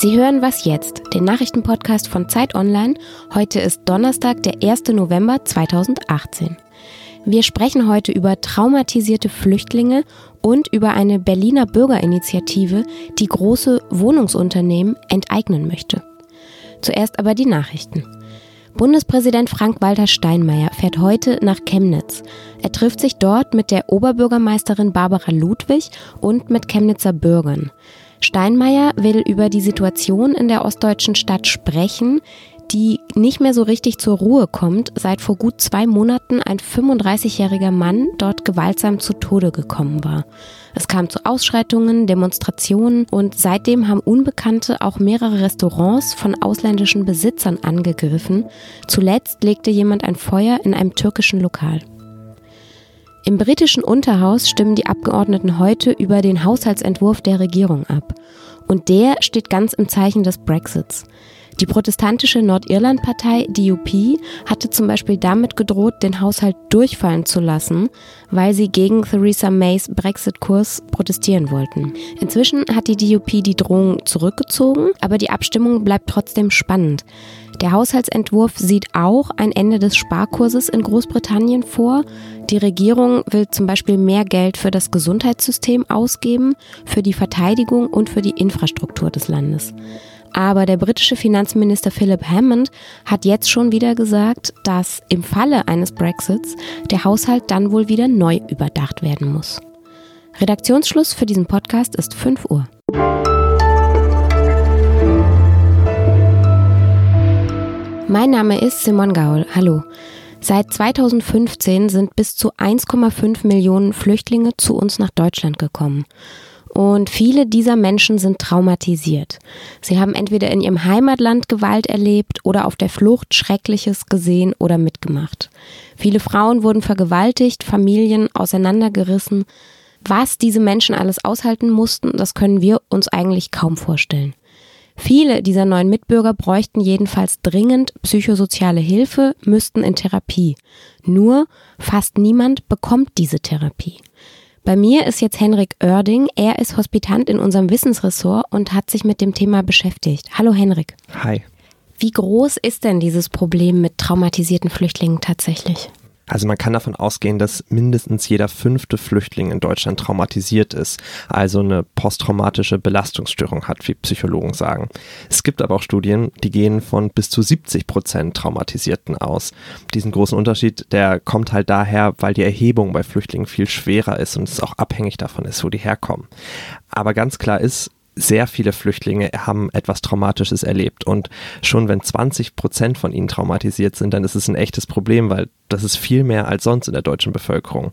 Sie hören Was jetzt, den Nachrichtenpodcast von Zeit Online. Heute ist Donnerstag, der 1. November 2018. Wir sprechen heute über traumatisierte Flüchtlinge und über eine Berliner Bürgerinitiative, die große Wohnungsunternehmen enteignen möchte. Zuerst aber die Nachrichten. Bundespräsident Frank-Walter Steinmeier fährt heute nach Chemnitz. Er trifft sich dort mit der Oberbürgermeisterin Barbara Ludwig und mit Chemnitzer Bürgern. Steinmeier will über die Situation in der ostdeutschen Stadt sprechen, die nicht mehr so richtig zur Ruhe kommt, seit vor gut zwei Monaten ein 35-jähriger Mann dort gewaltsam zu Tode gekommen war. Es kam zu Ausschreitungen, Demonstrationen und seitdem haben Unbekannte auch mehrere Restaurants von ausländischen Besitzern angegriffen. Zuletzt legte jemand ein Feuer in einem türkischen Lokal. Im britischen Unterhaus stimmen die Abgeordneten heute über den Haushaltsentwurf der Regierung ab. Und der steht ganz im Zeichen des Brexits. Die protestantische Nordirland-Partei DUP hatte zum Beispiel damit gedroht, den Haushalt durchfallen zu lassen, weil sie gegen Theresa Mays Brexit-Kurs protestieren wollten. Inzwischen hat die DUP die Drohung zurückgezogen, aber die Abstimmung bleibt trotzdem spannend. Der Haushaltsentwurf sieht auch ein Ende des Sparkurses in Großbritannien vor. Die Regierung will zum Beispiel mehr Geld für das Gesundheitssystem ausgeben, für die Verteidigung und für die Infrastruktur des Landes. Aber der britische Finanzminister Philip Hammond hat jetzt schon wieder gesagt, dass im Falle eines Brexits der Haushalt dann wohl wieder neu überdacht werden muss. Redaktionsschluss für diesen Podcast ist 5 Uhr. Mein Name ist Simon Gaul. Hallo. Seit 2015 sind bis zu 1,5 Millionen Flüchtlinge zu uns nach Deutschland gekommen. Und viele dieser Menschen sind traumatisiert. Sie haben entweder in ihrem Heimatland Gewalt erlebt oder auf der Flucht Schreckliches gesehen oder mitgemacht. Viele Frauen wurden vergewaltigt, Familien auseinandergerissen. Was diese Menschen alles aushalten mussten, das können wir uns eigentlich kaum vorstellen. Viele dieser neuen Mitbürger bräuchten jedenfalls dringend psychosoziale Hilfe, müssten in Therapie. Nur fast niemand bekommt diese Therapie. Bei mir ist jetzt Henrik Oerding. Er ist Hospitant in unserem Wissensressort und hat sich mit dem Thema beschäftigt. Hallo Henrik. Hi. Wie groß ist denn dieses Problem mit traumatisierten Flüchtlingen tatsächlich? Also man kann davon ausgehen, dass mindestens jeder fünfte Flüchtling in Deutschland traumatisiert ist, also eine posttraumatische Belastungsstörung hat, wie Psychologen sagen. Es gibt aber auch Studien, die gehen von bis zu 70 Prozent Traumatisierten aus. Diesen großen Unterschied, der kommt halt daher, weil die Erhebung bei Flüchtlingen viel schwerer ist und es auch abhängig davon ist, wo die herkommen. Aber ganz klar ist, sehr viele Flüchtlinge haben etwas Traumatisches erlebt. Und schon wenn 20 Prozent von ihnen traumatisiert sind, dann ist es ein echtes Problem, weil das ist viel mehr als sonst in der deutschen Bevölkerung.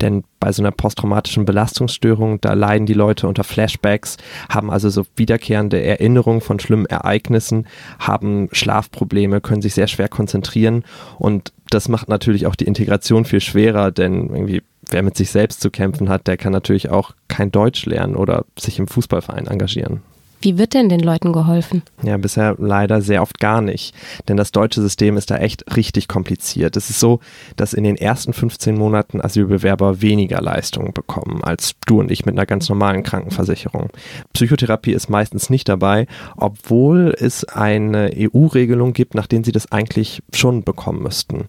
Denn bei so einer posttraumatischen Belastungsstörung, da leiden die Leute unter Flashbacks, haben also so wiederkehrende Erinnerungen von schlimmen Ereignissen, haben Schlafprobleme, können sich sehr schwer konzentrieren und das macht natürlich auch die Integration viel schwerer, denn irgendwie wer mit sich selbst zu kämpfen hat, der kann natürlich auch kein Deutsch lernen oder sich im Fußballverein engagieren. Wie wird denn den Leuten geholfen? Ja, bisher leider sehr oft gar nicht. Denn das deutsche System ist da echt richtig kompliziert. Es ist so, dass in den ersten 15 Monaten Asylbewerber weniger Leistungen bekommen als du und ich mit einer ganz normalen Krankenversicherung. Psychotherapie ist meistens nicht dabei, obwohl es eine EU-Regelung gibt, nach der sie das eigentlich schon bekommen müssten.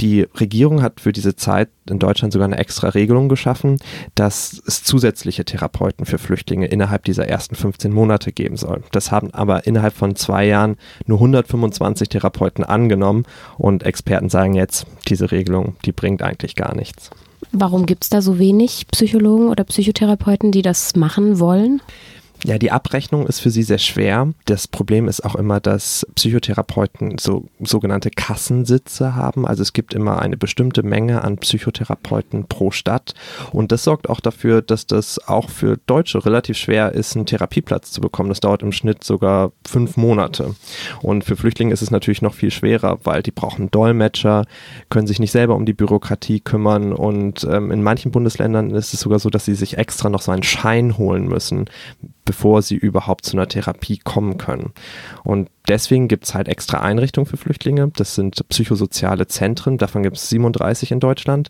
Die Regierung hat für diese Zeit in Deutschland sogar eine extra Regelung geschaffen, dass es zusätzliche Therapeuten für Flüchtlinge innerhalb dieser ersten 15 Monate geben soll. Das haben aber innerhalb von zwei Jahren nur 125 Therapeuten angenommen und Experten sagen jetzt, diese Regelung, die bringt eigentlich gar nichts. Warum gibt es da so wenig Psychologen oder Psychotherapeuten, die das machen wollen? Ja, die Abrechnung ist für sie sehr schwer. Das Problem ist auch immer, dass Psychotherapeuten so sogenannte Kassensitze haben. Also es gibt immer eine bestimmte Menge an Psychotherapeuten pro Stadt. Und das sorgt auch dafür, dass das auch für Deutsche relativ schwer ist, einen Therapieplatz zu bekommen. Das dauert im Schnitt sogar fünf Monate. Und für Flüchtlinge ist es natürlich noch viel schwerer, weil die brauchen Dolmetscher, können sich nicht selber um die Bürokratie kümmern. Und ähm, in manchen Bundesländern ist es sogar so, dass sie sich extra noch so einen Schein holen müssen bevor sie überhaupt zu einer Therapie kommen können. Und deswegen gibt es halt extra Einrichtungen für Flüchtlinge. Das sind psychosoziale Zentren, davon gibt es 37 in Deutschland.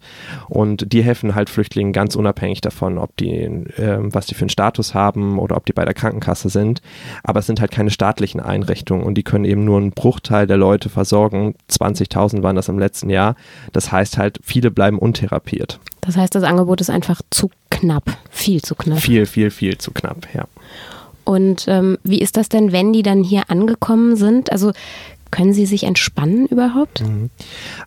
Und die helfen halt Flüchtlingen ganz unabhängig davon, ob die, äh, was die für einen Status haben oder ob die bei der Krankenkasse sind. Aber es sind halt keine staatlichen Einrichtungen und die können eben nur einen Bruchteil der Leute versorgen. 20.000 waren das im letzten Jahr. Das heißt halt, viele bleiben untherapiert. Das heißt, das Angebot ist einfach zu knapp, viel zu knapp. Viel, viel, viel zu knapp, ja. Und ähm, wie ist das denn, wenn die dann hier angekommen sind? Also können Sie sich entspannen überhaupt? Mhm.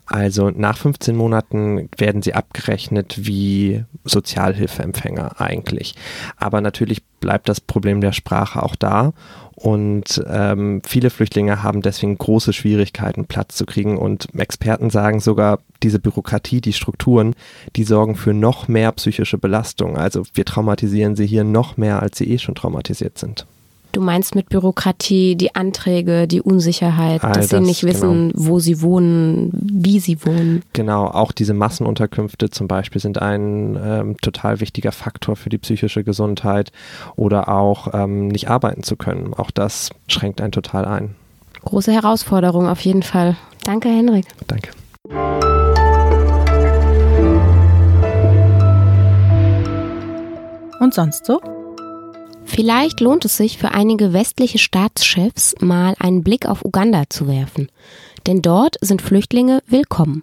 Also nach 15 Monaten werden Sie abgerechnet wie Sozialhilfeempfänger eigentlich. Aber natürlich bleibt das Problem der Sprache auch da. Und ähm, viele Flüchtlinge haben deswegen große Schwierigkeiten, Platz zu kriegen. Und Experten sagen sogar, diese Bürokratie, die Strukturen, die sorgen für noch mehr psychische Belastung. Also wir traumatisieren sie hier noch mehr, als sie eh schon traumatisiert sind. Du meinst mit Bürokratie die Anträge, die Unsicherheit, All dass das, sie nicht wissen, genau. wo sie wohnen, wie sie wohnen. Genau, auch diese Massenunterkünfte zum Beispiel sind ein ähm, total wichtiger Faktor für die psychische Gesundheit oder auch ähm, nicht arbeiten zu können. Auch das schränkt einen total ein. Große Herausforderung auf jeden Fall. Danke, Henrik. Danke. Und sonst so? Vielleicht lohnt es sich für einige westliche Staatschefs mal einen Blick auf Uganda zu werfen. Denn dort sind Flüchtlinge willkommen.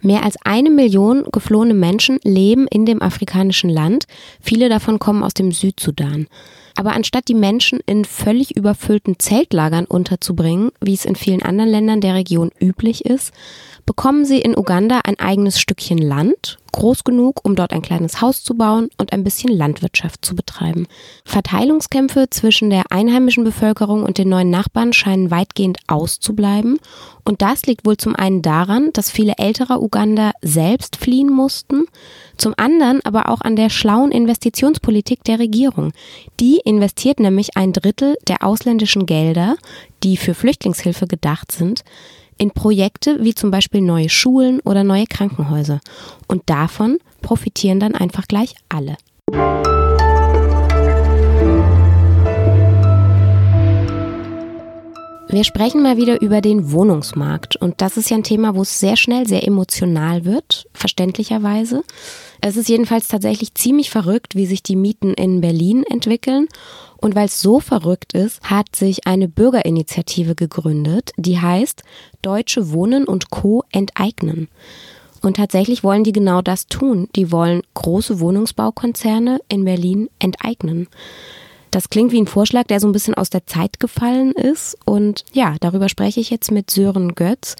Mehr als eine Million geflohene Menschen leben in dem afrikanischen Land. Viele davon kommen aus dem Südsudan. Aber anstatt die Menschen in völlig überfüllten Zeltlagern unterzubringen, wie es in vielen anderen Ländern der Region üblich ist, bekommen sie in Uganda ein eigenes Stückchen Land, groß genug, um dort ein kleines Haus zu bauen und ein bisschen Landwirtschaft zu betreiben. Verteilungskämpfe zwischen der einheimischen Bevölkerung und den neuen Nachbarn scheinen weitgehend auszubleiben. Und das liegt wohl zum einen daran, dass viele ältere Uganda selbst fliehen mussten, zum anderen aber auch an der schlauen Investitionspolitik der Regierung. Die investiert nämlich ein Drittel der ausländischen Gelder, die für Flüchtlingshilfe gedacht sind, in Projekte wie zum Beispiel neue Schulen oder neue Krankenhäuser. Und davon profitieren dann einfach gleich alle. Wir sprechen mal wieder über den Wohnungsmarkt. Und das ist ja ein Thema, wo es sehr schnell sehr emotional wird, verständlicherweise. Es ist jedenfalls tatsächlich ziemlich verrückt, wie sich die Mieten in Berlin entwickeln. Und weil es so verrückt ist, hat sich eine Bürgerinitiative gegründet, die heißt Deutsche Wohnen und Co. enteignen. Und tatsächlich wollen die genau das tun. Die wollen große Wohnungsbaukonzerne in Berlin enteignen. Das klingt wie ein Vorschlag, der so ein bisschen aus der Zeit gefallen ist. Und ja, darüber spreche ich jetzt mit Sören Götz.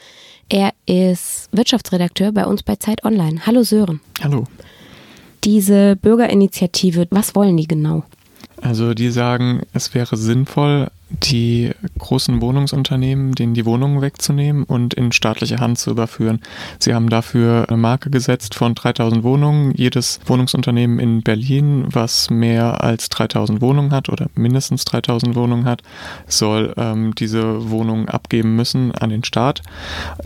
Er ist Wirtschaftsredakteur bei uns bei Zeit Online. Hallo Sören. Hallo. Diese Bürgerinitiative, was wollen die genau? Also die sagen, es wäre sinnvoll, die großen Wohnungsunternehmen, denen die Wohnungen wegzunehmen und in staatliche Hand zu überführen. Sie haben dafür eine Marke gesetzt von 3000 Wohnungen. Jedes Wohnungsunternehmen in Berlin, was mehr als 3000 Wohnungen hat oder mindestens 3000 Wohnungen hat, soll ähm, diese Wohnungen abgeben müssen an den Staat.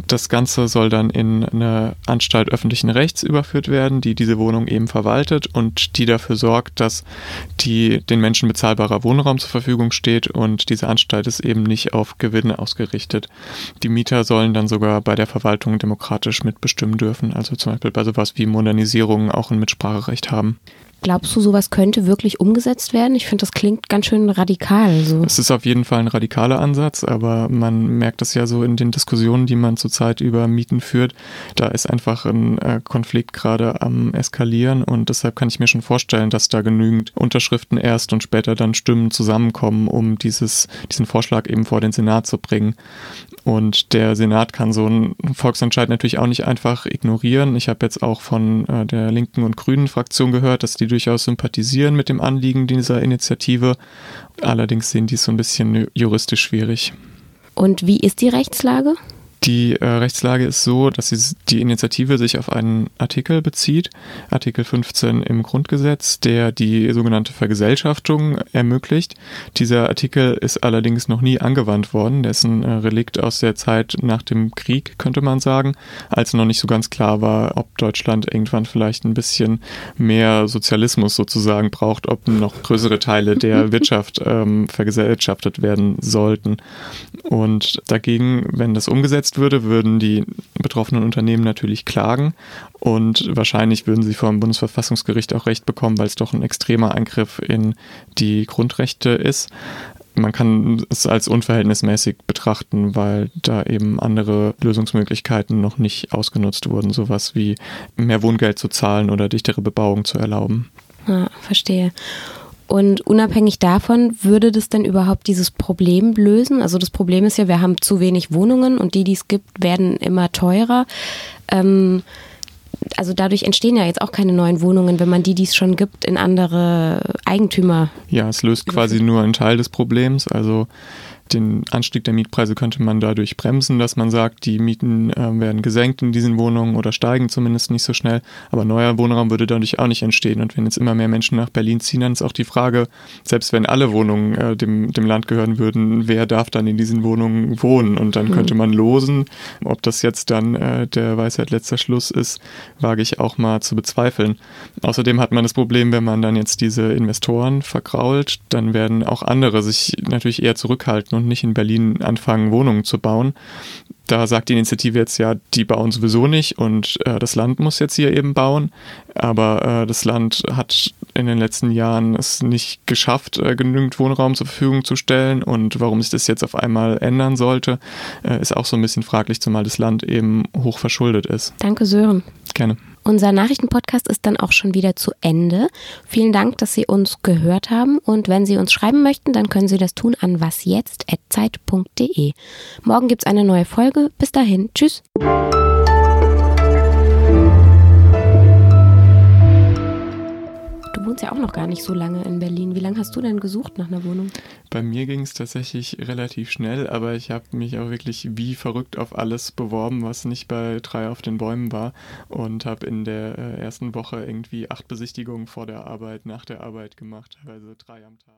Das Ganze soll dann in eine Anstalt öffentlichen Rechts überführt werden, die diese Wohnung eben verwaltet und die dafür sorgt, dass die den Menschen bezahlbarer Wohnraum zur Verfügung steht und die diese Anstalt ist eben nicht auf Gewinne ausgerichtet. Die Mieter sollen dann sogar bei der Verwaltung demokratisch mitbestimmen dürfen, also zum Beispiel bei sowas wie Modernisierung auch ein Mitspracherecht haben. Glaubst du, sowas könnte wirklich umgesetzt werden? Ich finde, das klingt ganz schön radikal. So. Es ist auf jeden Fall ein radikaler Ansatz, aber man merkt es ja so in den Diskussionen, die man zurzeit über Mieten führt. Da ist einfach ein äh, Konflikt gerade am Eskalieren und deshalb kann ich mir schon vorstellen, dass da genügend Unterschriften erst und später dann Stimmen zusammenkommen, um dieses, diesen Vorschlag eben vor den Senat zu bringen. Und der Senat kann so einen Volksentscheid natürlich auch nicht einfach ignorieren. Ich habe jetzt auch von äh, der linken und grünen Fraktion gehört, dass die durchaus sympathisieren mit dem Anliegen dieser Initiative. Allerdings sehen die es so ein bisschen juristisch schwierig. Und wie ist die Rechtslage? Die äh, Rechtslage ist so, dass sie, die Initiative sich auf einen Artikel bezieht, Artikel 15 im Grundgesetz, der die sogenannte Vergesellschaftung ermöglicht. Dieser Artikel ist allerdings noch nie angewandt worden. Der ist ein äh, Relikt aus der Zeit nach dem Krieg, könnte man sagen, als noch nicht so ganz klar war, ob Deutschland irgendwann vielleicht ein bisschen mehr Sozialismus sozusagen braucht, ob noch größere Teile der Wirtschaft ähm, vergesellschaftet werden sollten. Und dagegen, wenn das umgesetzt würde, würden die betroffenen Unternehmen natürlich klagen und wahrscheinlich würden sie vom Bundesverfassungsgericht auch Recht bekommen, weil es doch ein extremer Eingriff in die Grundrechte ist. Man kann es als unverhältnismäßig betrachten, weil da eben andere Lösungsmöglichkeiten noch nicht ausgenutzt wurden, sowas wie mehr Wohngeld zu zahlen oder dichtere Bebauung zu erlauben. Ja, verstehe. Und unabhängig davon, würde das denn überhaupt dieses Problem lösen? Also das Problem ist ja, wir haben zu wenig Wohnungen und die, die es gibt, werden immer teurer. Ähm, also dadurch entstehen ja jetzt auch keine neuen Wohnungen, wenn man die, die es schon gibt, in andere Eigentümer. Ja, es löst quasi nur einen Teil des Problems. Also den Anstieg der Mietpreise könnte man dadurch bremsen, dass man sagt, die Mieten äh, werden gesenkt in diesen Wohnungen oder steigen zumindest nicht so schnell. Aber neuer Wohnraum würde dadurch auch nicht entstehen. Und wenn jetzt immer mehr Menschen nach Berlin ziehen, dann ist auch die Frage, selbst wenn alle Wohnungen äh, dem, dem Land gehören würden, wer darf dann in diesen Wohnungen wohnen? Und dann könnte man losen. Ob das jetzt dann äh, der Weisheit letzter Schluss ist, wage ich auch mal zu bezweifeln. Außerdem hat man das Problem, wenn man dann jetzt diese Investoren vergrault, dann werden auch andere sich natürlich eher zurückhalten und nicht in Berlin anfangen, Wohnungen zu bauen. Da sagt die Initiative jetzt ja, die bauen sowieso nicht und äh, das Land muss jetzt hier eben bauen. Aber äh, das Land hat in den letzten Jahren es nicht geschafft, äh, genügend Wohnraum zur Verfügung zu stellen. Und warum sich das jetzt auf einmal ändern sollte, äh, ist auch so ein bisschen fraglich, zumal das Land eben hoch verschuldet ist. Danke, Sören. Gerne. Unser Nachrichtenpodcast ist dann auch schon wieder zu Ende. Vielen Dank, dass Sie uns gehört haben. Und wenn Sie uns schreiben möchten, dann können Sie das tun an wasjetzt.zeit.de. Morgen gibt es eine neue Folge. Bis dahin. Tschüss. Noch gar nicht so lange in Berlin. Wie lange hast du denn gesucht nach einer Wohnung? Bei mir ging es tatsächlich relativ schnell, aber ich habe mich auch wirklich wie verrückt auf alles beworben, was nicht bei drei auf den Bäumen war und habe in der äh, ersten Woche irgendwie acht Besichtigungen vor der Arbeit, nach der Arbeit gemacht, teilweise drei am Tag.